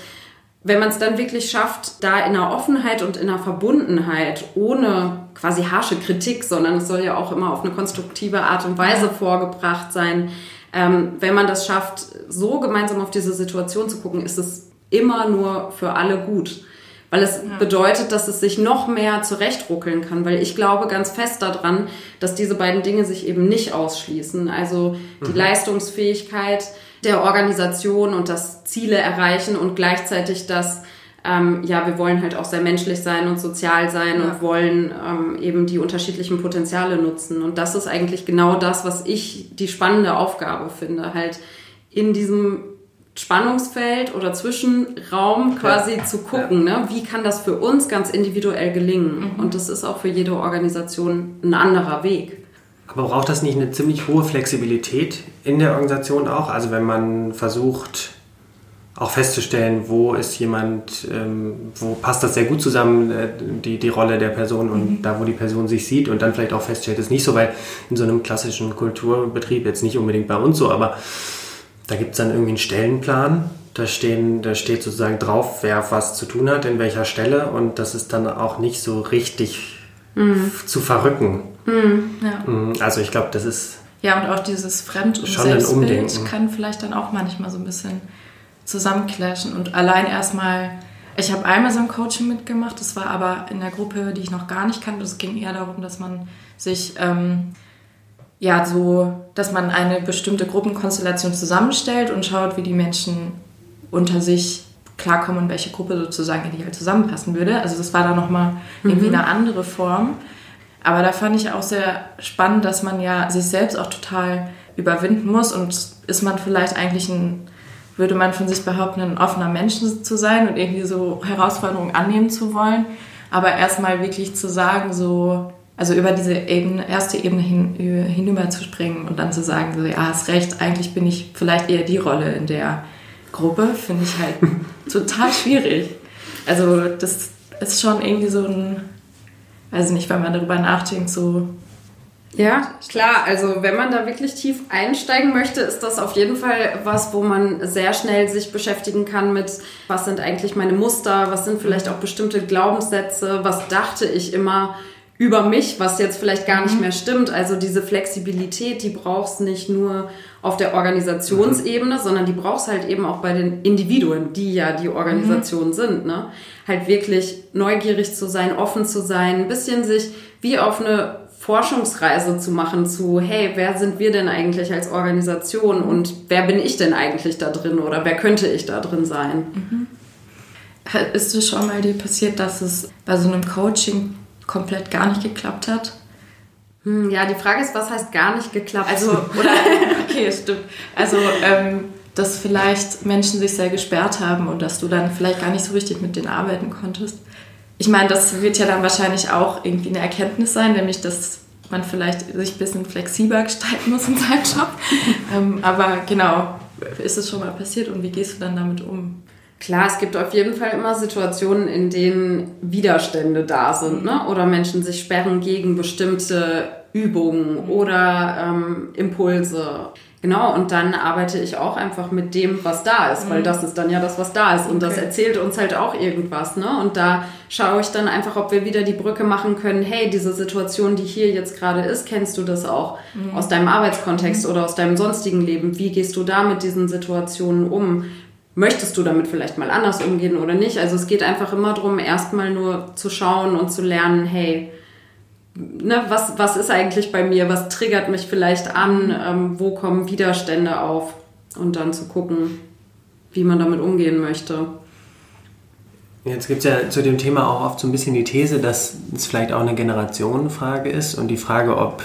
wenn man es dann wirklich schafft, da in einer Offenheit und in einer Verbundenheit, ohne quasi harsche Kritik, sondern es soll ja auch immer auf eine konstruktive Art und Weise vorgebracht sein, ähm, wenn man das schafft, so gemeinsam auf diese Situation zu gucken, ist es immer nur für alle gut. Weil es ja. bedeutet, dass es sich noch mehr zurechtruckeln kann. Weil ich glaube ganz fest daran, dass diese beiden Dinge sich eben nicht ausschließen. Also die mhm. Leistungsfähigkeit der Organisation und das Ziele erreichen und gleichzeitig das ähm, ja, wir wollen halt auch sehr menschlich sein und sozial sein ja. und wollen ähm, eben die unterschiedlichen Potenziale nutzen. Und das ist eigentlich genau das, was ich die spannende Aufgabe finde, halt in diesem Spannungsfeld oder Zwischenraum quasi ja. zu gucken, ja. ne? wie kann das für uns ganz individuell gelingen. Mhm. Und das ist auch für jede Organisation ein anderer Weg. Aber braucht das nicht eine ziemlich hohe Flexibilität in der Organisation auch? Also wenn man versucht, auch festzustellen, wo ist jemand, ähm, wo passt das sehr gut zusammen, äh, die, die Rolle der Person und mhm. da, wo die Person sich sieht und dann vielleicht auch feststellt, ist nicht so, weil in so einem klassischen Kulturbetrieb, jetzt nicht unbedingt bei uns so, aber da gibt es dann irgendwie einen Stellenplan, da, stehen, da steht sozusagen drauf, wer was zu tun hat, in welcher Stelle und das ist dann auch nicht so richtig mhm. zu verrücken. Mhm, ja. Mhm, also ich glaube, das ist... Ja, und auch dieses Fremd- und Selbstbild kann vielleicht dann auch manchmal so ein bisschen zusammenclashen und allein erstmal, ich habe einmal so ein Coaching mitgemacht, das war aber in der Gruppe, die ich noch gar nicht kannte. Es ging eher darum, dass man sich, ähm, ja, so, dass man eine bestimmte Gruppenkonstellation zusammenstellt und schaut, wie die Menschen unter sich klarkommen und welche Gruppe sozusagen in die halt zusammenpassen würde. Also das war da nochmal irgendwie mhm. eine andere Form. Aber da fand ich auch sehr spannend, dass man ja sich selbst auch total überwinden muss und ist man vielleicht eigentlich ein würde man von sich behaupten, ein offener Mensch zu sein und irgendwie so Herausforderungen annehmen zu wollen. Aber erstmal wirklich zu sagen, so, also über diese Ebene, erste Ebene hin, hinüber zu springen und dann zu sagen, so, ja, hast recht, eigentlich bin ich vielleicht eher die Rolle in der Gruppe, finde ich halt *laughs* total schwierig. Also das ist schon irgendwie so ein, weiß nicht, wenn man darüber nachdenkt, so ja, klar. Also wenn man da wirklich tief einsteigen möchte, ist das auf jeden Fall was, wo man sehr schnell sich beschäftigen kann mit, was sind eigentlich meine Muster, was sind vielleicht auch bestimmte Glaubenssätze, was dachte ich immer über mich, was jetzt vielleicht gar nicht mhm. mehr stimmt. Also diese Flexibilität, die brauchst nicht nur auf der Organisationsebene, mhm. sondern die brauchst halt eben auch bei den Individuen, die ja die Organisation mhm. sind. Ne? Halt wirklich neugierig zu sein, offen zu sein, ein bisschen sich wie auf eine Forschungsreise zu machen zu, hey, wer sind wir denn eigentlich als Organisation und wer bin ich denn eigentlich da drin oder wer könnte ich da drin sein? Mhm. Ist es schon mal dir passiert, dass es bei so einem Coaching komplett gar nicht geklappt hat? Hm, ja, die Frage ist, was heißt gar nicht geklappt? Also, *laughs* oder, *laughs* okay, stimmt. Also, ähm, dass vielleicht Menschen sich sehr gesperrt haben und dass du dann vielleicht gar nicht so richtig mit denen arbeiten konntest ich meine, das wird ja dann wahrscheinlich auch irgendwie eine Erkenntnis sein, nämlich dass man vielleicht sich ein bisschen flexibler gestalten muss in seinem Job. *laughs* ähm, aber genau, ist es schon mal passiert und wie gehst du dann damit um? Klar, es gibt auf jeden Fall immer Situationen, in denen Widerstände da sind, ne? Oder Menschen sich sperren gegen bestimmte Übungen oder ähm, Impulse. Genau, und dann arbeite ich auch einfach mit dem, was da ist, weil Mhm. das ist dann ja das, was da ist. Und das Okay. erzählt uns halt auch irgendwas. Ne? Und da schaue ich dann einfach, ob wir wieder die Brücke machen können, hey, diese Situation, die hier jetzt gerade ist, kennst du das auch Mhm. aus deinem Arbeitskontext oder aus deinem sonstigen Leben? Wie gehst du da mit diesen Situationen um? Möchtest du damit vielleicht mal anders umgehen oder nicht? Also es geht einfach immer darum, erstmal nur zu schauen und zu lernen, hey, ne, was, was ist eigentlich bei mir, was triggert mich vielleicht an, ähm, wo kommen Widerstände auf und dann zu gucken, wie man damit umgehen möchte. Jetzt gibt es ja zu dem Thema auch oft so ein bisschen die These, dass es vielleicht auch eine Generationenfrage ist und die Frage, ob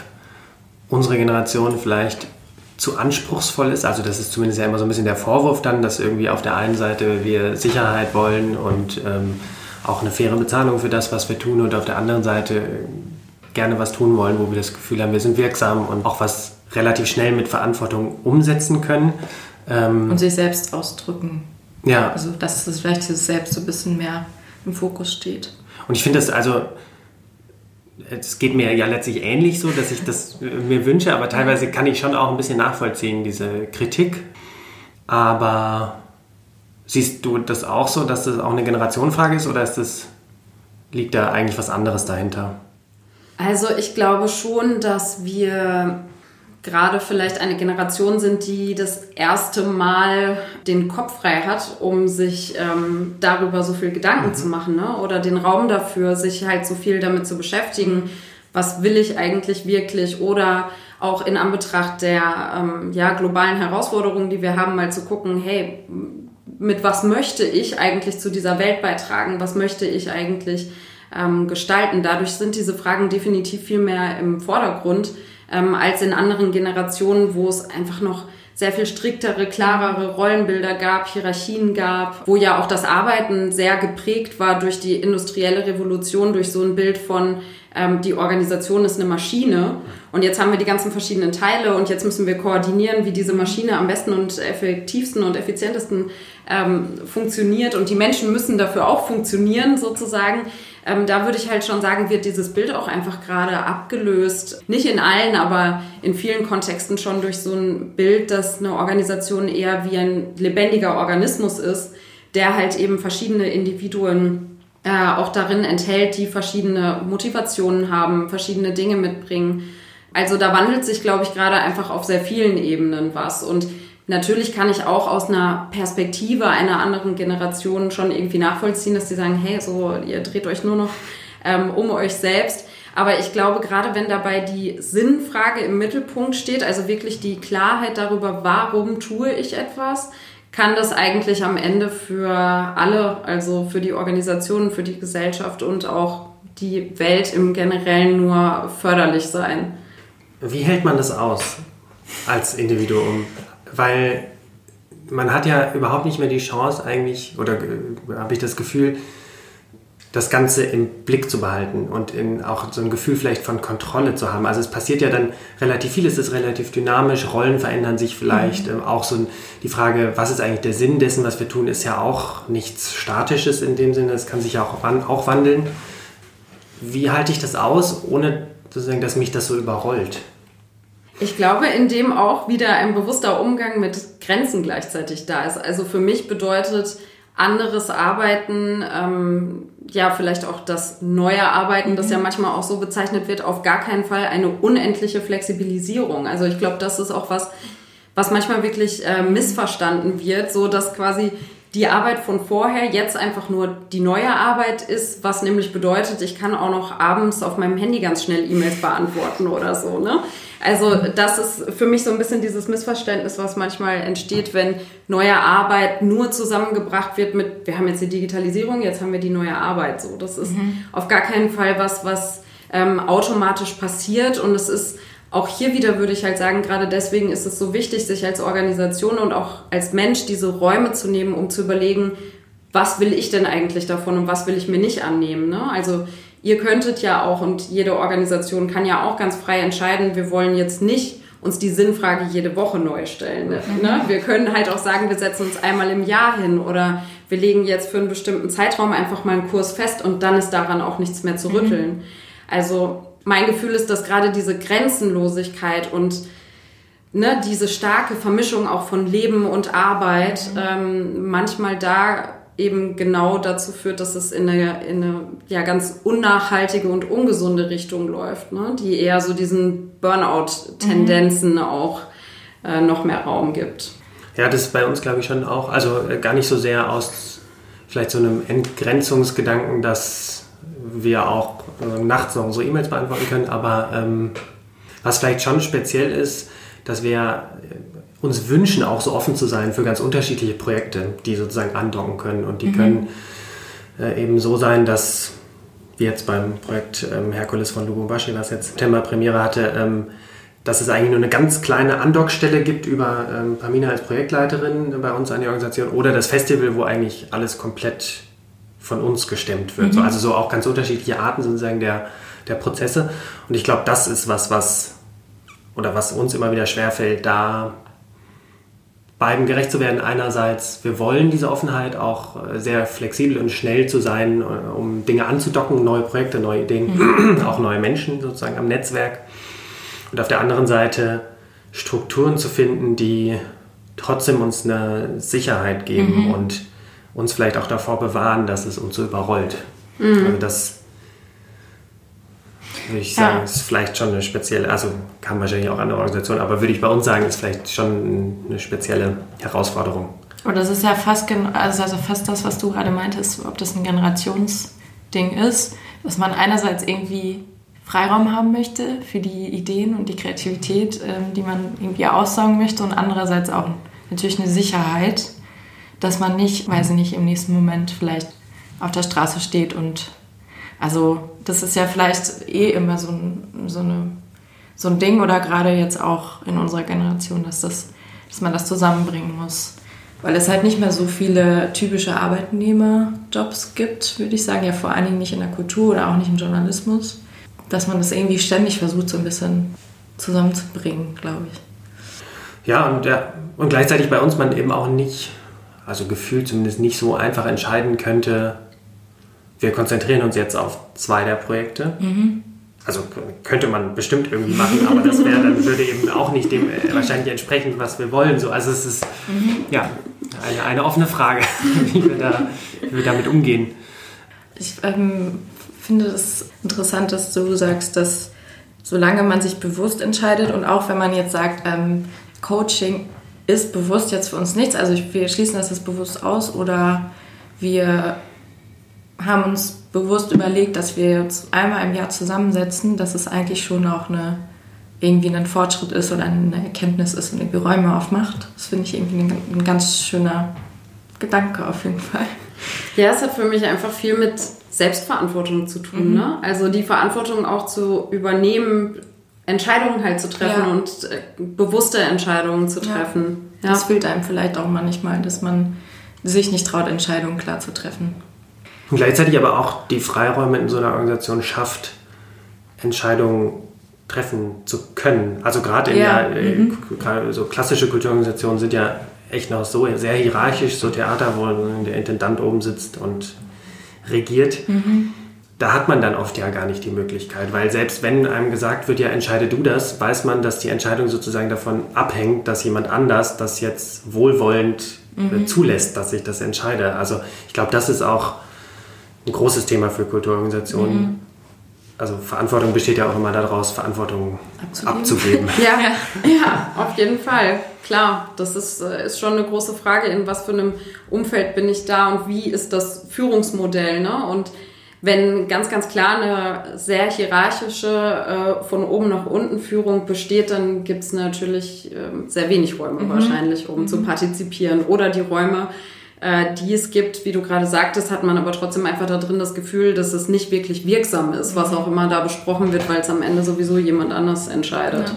unsere Generation vielleicht zu anspruchsvoll ist. Also das ist zumindest ja immer so ein bisschen der Vorwurf dann, dass irgendwie auf der einen Seite wir Sicherheit wollen und ähm, auch eine faire Bezahlung für das, was wir tun und auf der anderen Seite gerne was tun wollen, wo wir das Gefühl haben, wir sind wirksam und auch was relativ schnell mit Verantwortung umsetzen können. Ähm, Und sich selbst ausdrücken. ja, Also, dass es vielleicht dieses Selbst so ein bisschen mehr im Fokus steht. Und ich finde das also, es geht mir ja letztlich ähnlich so, dass ich das äh, mir wünsche, aber teilweise kann ich schon auch ein bisschen nachvollziehen, diese Kritik. Aber siehst du das auch so, dass das auch eine Generationenfrage ist oder ist das, liegt da eigentlich was anderes dahinter? Also ich glaube schon, dass wir gerade vielleicht eine Generation sind, die das erste Mal den Kopf frei hat, um sich ähm, darüber so viel Gedanken zu machen ne? oder den Raum dafür, sich halt so viel damit zu beschäftigen, was will ich eigentlich wirklich? Oder auch in Anbetracht der ähm, ja, globalen Herausforderungen, die wir haben, mal zu gucken, hey, mit was möchte ich eigentlich zu dieser Welt beitragen, was möchte ich eigentlich ähm, gestalten. Dadurch sind diese Fragen definitiv viel mehr im Vordergrund ähm, als in anderen Generationen, wo es einfach noch sehr viel striktere, klarere Rollenbilder gab, Hierarchien gab, wo ja auch das Arbeiten sehr geprägt war durch die industrielle Revolution, durch so ein Bild von ähm, die Organisation ist eine Maschine und jetzt haben wir die ganzen verschiedenen Teile und jetzt müssen wir koordinieren, wie diese Maschine am besten und effektivsten und effizientesten ähm, funktioniert und die Menschen müssen dafür auch funktionieren sozusagen. Ähm, da würde ich halt schon sagen, wird dieses Bild auch einfach gerade abgelöst. Nicht in allen, aber in vielen Kontexten schon durch so ein Bild, dass eine Organisation eher wie ein lebendiger Organismus ist, der halt eben verschiedene Individuen äh, auch darin enthält, die verschiedene Motivationen haben, verschiedene Dinge mitbringen. Also da wandelt sich, glaube ich, gerade einfach auf sehr vielen Ebenen was. Und natürlich kann ich auch aus einer Perspektive einer anderen Generation schon irgendwie nachvollziehen, dass die sagen, hey, so, ihr dreht euch nur noch ähm, um euch selbst. Aber ich glaube, gerade wenn dabei die Sinnfrage im Mittelpunkt steht, also wirklich die Klarheit darüber, warum tue ich etwas, kann das eigentlich am Ende für alle, also für die Organisationen, für die Gesellschaft und auch die Welt im Generellen nur förderlich sein. Wie hält man das aus als Individuum? Weil man hat ja überhaupt nicht mehr die Chance eigentlich, oder äh, habe ich das Gefühl, das Ganze im Blick zu behalten und in auch so ein Gefühl vielleicht von Kontrolle zu haben. Also es passiert ja dann relativ viel, es ist relativ dynamisch, Rollen verändern sich vielleicht. Ähm, auch so die Frage, was ist eigentlich der Sinn dessen, was wir tun, ist ja auch nichts Statisches in dem Sinne, es kann sich ja auch, auch wandeln. Wie halte ich das aus, ohne sozusagen, dass mich das so überrollt? Ich glaube, in dem auch wieder ein bewusster Umgang mit Grenzen gleichzeitig da ist. Also für mich bedeutet anderes Arbeiten, ähm, ja, vielleicht auch das neue Arbeiten, das ja manchmal auch so bezeichnet wird, auf gar keinen Fall eine unendliche Flexibilisierung. Also ich glaube, das ist auch was, was manchmal wirklich äh, missverstanden wird, so dass quasi die Arbeit von vorher jetzt einfach nur die neue Arbeit ist, was nämlich bedeutet, ich kann auch noch abends auf meinem Handy ganz schnell E-Mails beantworten oder so, ne? Also das ist für mich so ein bisschen dieses Missverständnis, was manchmal entsteht, wenn neue Arbeit nur zusammengebracht wird mit, wir haben jetzt die Digitalisierung, jetzt haben wir die neue Arbeit. So, das ist auf gar keinen Fall was, was ähm, automatisch passiert und es ist auch hier wieder würde ich halt sagen, gerade deswegen ist es so wichtig, sich als Organisation und auch als Mensch diese Räume zu nehmen, um zu überlegen, was will ich denn eigentlich davon und was will ich mir nicht annehmen. Ne? Also ihr könntet ja auch und jede Organisation kann ja auch ganz frei entscheiden, wir wollen jetzt nicht uns die Sinnfrage jede Woche neu stellen. Ne? Wir können halt auch sagen, wir setzen uns einmal im Jahr hin oder wir legen jetzt für einen bestimmten Zeitraum einfach mal einen Kurs fest und dann ist daran auch nichts mehr zu rütteln. Also mein Gefühl ist, dass gerade diese Grenzenlosigkeit und ne, diese starke Vermischung auch von Leben und Arbeit mhm. ähm, manchmal da eben genau dazu führt, dass es in eine, in eine ja, ganz unnachhaltige und ungesunde Richtung läuft, ne? die eher so diesen Burnout-Tendenzen mhm. auch äh, noch mehr Raum gibt. Ja, das ist bei uns, glaube ich, schon auch, also äh, gar nicht so sehr aus vielleicht so einem Entgrenzungsgedanken, dass wir auch äh, nachts noch unsere E-Mails beantworten können, aber ähm, was vielleicht schon speziell ist, dass wir uns wünschen, auch so offen zu sein für ganz unterschiedliche Projekte, die sozusagen andocken können. Und die mhm. können äh, eben so sein, dass, wie jetzt beim Projekt ähm, Herkules von Lubumbashi, was jetzt September Premiere hatte, ähm, dass es eigentlich nur eine ganz kleine Andockstelle gibt über ähm, Pamina als Projektleiterin bei uns an die Organisation oder das Festival, wo eigentlich alles komplett von uns gestemmt wird. Mhm. So, also so auch ganz unterschiedliche Arten sozusagen der, der Prozesse. Und ich glaube, das ist was, was oder was uns immer wieder schwerfällt, da beiden gerecht zu werden. Einerseits, wir wollen diese Offenheit auch äh, sehr flexibel und schnell zu sein, äh, um Dinge anzudocken, neue Projekte, neue Ideen, mhm. *clears throat* auch neue Menschen sozusagen am Netzwerk. Und auf der anderen Seite Strukturen zu finden, die trotzdem uns eine Sicherheit geben mhm. und uns vielleicht auch davor bewahren, dass es uns so überrollt. Mhm. Also das würde ich sagen, ja. ist vielleicht schon eine spezielle, also kann wahrscheinlich auch andere Organisationen, aber würde ich bei uns sagen, ist vielleicht schon eine spezielle Herausforderung. Und das ist ja fast, also, also fast das, was du gerade meintest, ob das ein Generationsding ist, dass man einerseits irgendwie Freiraum haben möchte für die Ideen und die Kreativität, ähm, die man irgendwie aussaugen möchte und andererseits auch natürlich eine Sicherheit, dass man nicht, weiß ich nicht, im nächsten Moment vielleicht auf der Straße steht und also das ist ja vielleicht eh immer so ein, so, eine, so ein Ding oder gerade jetzt auch in unserer Generation, dass, das, dass man das zusammenbringen muss. Weil es halt nicht mehr so viele typische Arbeitnehmerjobs gibt, würde ich sagen, ja vor allen Dingen nicht in der Kultur oder auch nicht im Journalismus, dass man das irgendwie ständig versucht, so ein bisschen zusammenzubringen, glaube ich. Ja, und, ja, und gleichzeitig bei uns man eben auch nicht, also gefühlt zumindest nicht so einfach entscheiden könnte, wir konzentrieren uns jetzt auf zwei der Projekte. Mhm. Also könnte man bestimmt irgendwie machen, aber das wäre dann würde eben auch nicht dem äh, wahrscheinlich entsprechen, was wir wollen. So, also es ist mhm. ja eine, eine offene Frage, *laughs* wie wir, da, wie wir damit umgehen. Ich ähm, finde es interessant, dass du sagst, dass solange man sich bewusst entscheidet und auch wenn man jetzt sagt, ähm, Coaching ist bewusst jetzt für uns nichts, also wir schließen das jetzt bewusst aus oder wir haben uns bewusst überlegt, dass wir jetzt einmal im Jahr zusammensetzen, dass es eigentlich schon auch eine, irgendwie ein Fortschritt ist oder eine Erkenntnis ist und irgendwie Räume aufmacht. Das finde ich irgendwie ein, ein ganz schöner Gedanke auf jeden Fall. Ja, es hat für mich einfach viel mit Selbstverantwortung zu tun. Mhm. Ne? Also die Verantwortung auch zu übernehmen, Entscheidungen halt zu treffen ja. und äh, bewusste Entscheidungen zu treffen. Ja. Das fehlt einem vielleicht auch manchmal, dass man sich nicht traut, Entscheidungen klar zu treffen. Und gleichzeitig aber auch die Freiräume in so einer Organisation schafft, Entscheidungen treffen zu können. Also gerade in ja. der, äh, mhm. so klassische Kulturorganisationen sind ja echt noch so sehr hierarchisch, so Theater, wo der Intendant oben sitzt und regiert. Mhm. Da hat man dann oft ja gar nicht die Möglichkeit, weil selbst wenn einem gesagt wird, ja, entscheide du das, weiß man, dass die Entscheidung sozusagen davon abhängt, dass jemand anders das jetzt wohlwollend äh, mhm. zulässt, dass ich das entscheide. Also ich glaube, das ist auch ein großes Thema für Kulturorganisationen. Mhm. Also Verantwortung besteht ja auch immer daraus, Verantwortung abzugeben. abzugeben. *laughs* ja, ja, auf jeden Fall. Klar, das ist, äh, ist schon eine große Frage, in was für einem Umfeld bin ich da und wie ist das Führungsmodell. Ne? Und wenn ganz, ganz klar eine sehr hierarchische, äh, von oben nach unten Führung besteht, dann gibt es natürlich äh, sehr wenig Räume mhm. wahrscheinlich, um mhm. zu partizipieren. Oder die Räume, äh, die es gibt, wie du gerade sagtest, hat man aber trotzdem einfach da drin das Gefühl, dass es nicht wirklich wirksam ist, was auch immer da besprochen wird, weil es am Ende sowieso jemand anders entscheidet. Ja.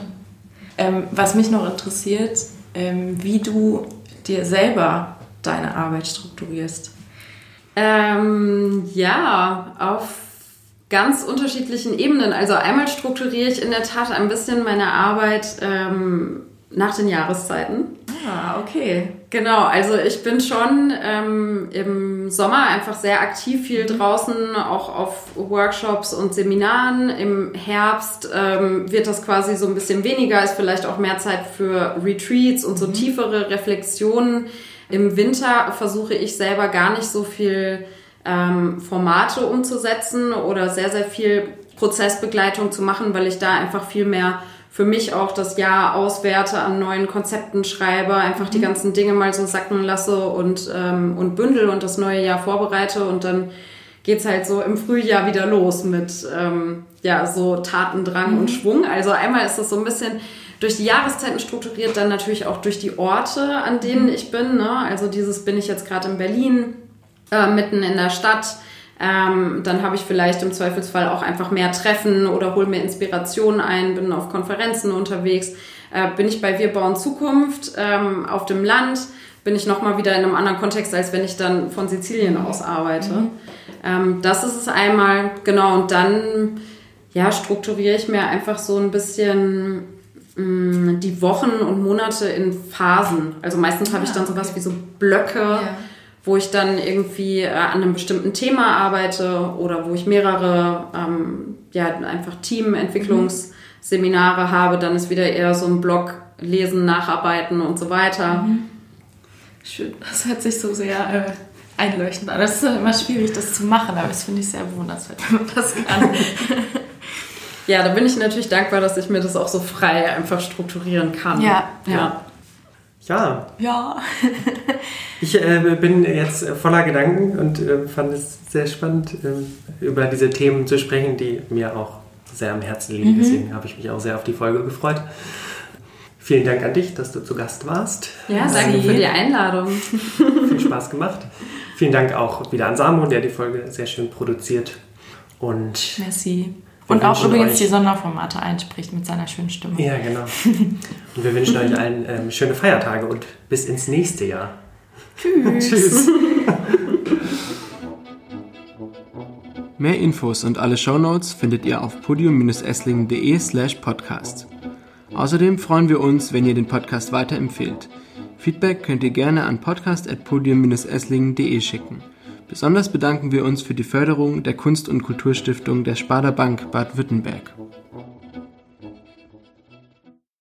Ähm, was mich noch interessiert, ähm, wie du dir selber deine Arbeit strukturierst. Ähm, ja, auf ganz unterschiedlichen Ebenen. Also einmal strukturiere ich in der Tat ein bisschen meine Arbeit ähm, nach den Jahreszeiten. Ah, okay. Genau, also ich bin schon ähm, im Sommer einfach sehr aktiv, viel draußen, auch auf Workshops und Seminaren. Im Herbst ähm, wird das quasi so ein bisschen weniger, ist vielleicht auch mehr Zeit für Retreats und so tiefere Reflexionen. Im Winter versuche ich selber gar nicht so viel ähm, Formate umzusetzen oder sehr, sehr viel Prozessbegleitung zu machen, weil ich da einfach viel mehr für mich auch das Jahr auswerte, an neuen Konzepten schreibe, einfach die ganzen Dinge mal so sacken lasse und, ähm, und bündel und das neue Jahr vorbereite und dann geht's halt so im Frühjahr wieder los mit ähm, ja so Tatendrang mhm. und Schwung. Also einmal ist das so ein bisschen durch die Jahreszeiten strukturiert, dann natürlich auch durch die Orte, an denen mhm. ich bin. Ne? Also dieses bin ich jetzt gerade in Berlin, äh, mitten in der Stadt ähm, dann habe ich vielleicht im Zweifelsfall auch einfach mehr Treffen oder hole mir Inspirationen ein, bin auf Konferenzen unterwegs. Äh, bin ich bei Wir bauen Zukunft ähm, auf dem Land, bin ich nochmal wieder in einem anderen Kontext, als wenn ich dann von Sizilien aus arbeite. Mhm. Ähm, das ist es einmal, genau. Und dann ja, strukturiere ich mir einfach so ein bisschen mh, die Wochen und Monate in Phasen. Also meistens habe ich dann ah, sowas wie so Blöcke. Ja wo ich dann irgendwie äh, an einem bestimmten Thema arbeite oder wo ich mehrere, ähm, ja, einfach Teamentwicklungsseminare mhm. habe, dann ist wieder eher so ein Blog lesen, nacharbeiten und so weiter. Mhm. Schön, das hört sich so sehr äh, einleuchtend an. Das ist immer schwierig, das zu machen, aber das finde ich sehr wundernswert, wenn man das kann. *laughs* ja, da bin ich natürlich dankbar, dass ich mir das auch so frei einfach strukturieren kann. Ja, ja. ja. Ja. *laughs* Ich äh, bin jetzt voller Gedanken und äh, fand es sehr spannend, äh, über diese Themen zu sprechen, die mir auch sehr am Herzen liegen. Mhm. Deswegen habe ich mich auch sehr auf die Folge gefreut. Vielen Dank an dich, dass du zu Gast warst. Ja, danke für die Einladung. *laughs* Viel Spaß gemacht. Vielen Dank auch wieder an Samu, der die Folge sehr schön produziert. Und Merci. Und auch übrigens euch, die Sonderformate einspricht mit seiner schönen Stimme. Ja, genau. Und wir wünschen euch allen ähm, schöne Feiertage und bis ins nächste Jahr. Tschüss. *laughs* Tschüss. Mehr Infos und alle Shownotes findet ihr auf podium-esslingen.de slash podcast. Außerdem freuen wir uns, wenn ihr den Podcast weiterempfehlt. Feedback könnt ihr gerne an podcast.podium-esslingen.de schicken. Besonders bedanken wir uns für die Förderung der Kunst- und Kulturstiftung der Sparda Bank Baden-Württemberg.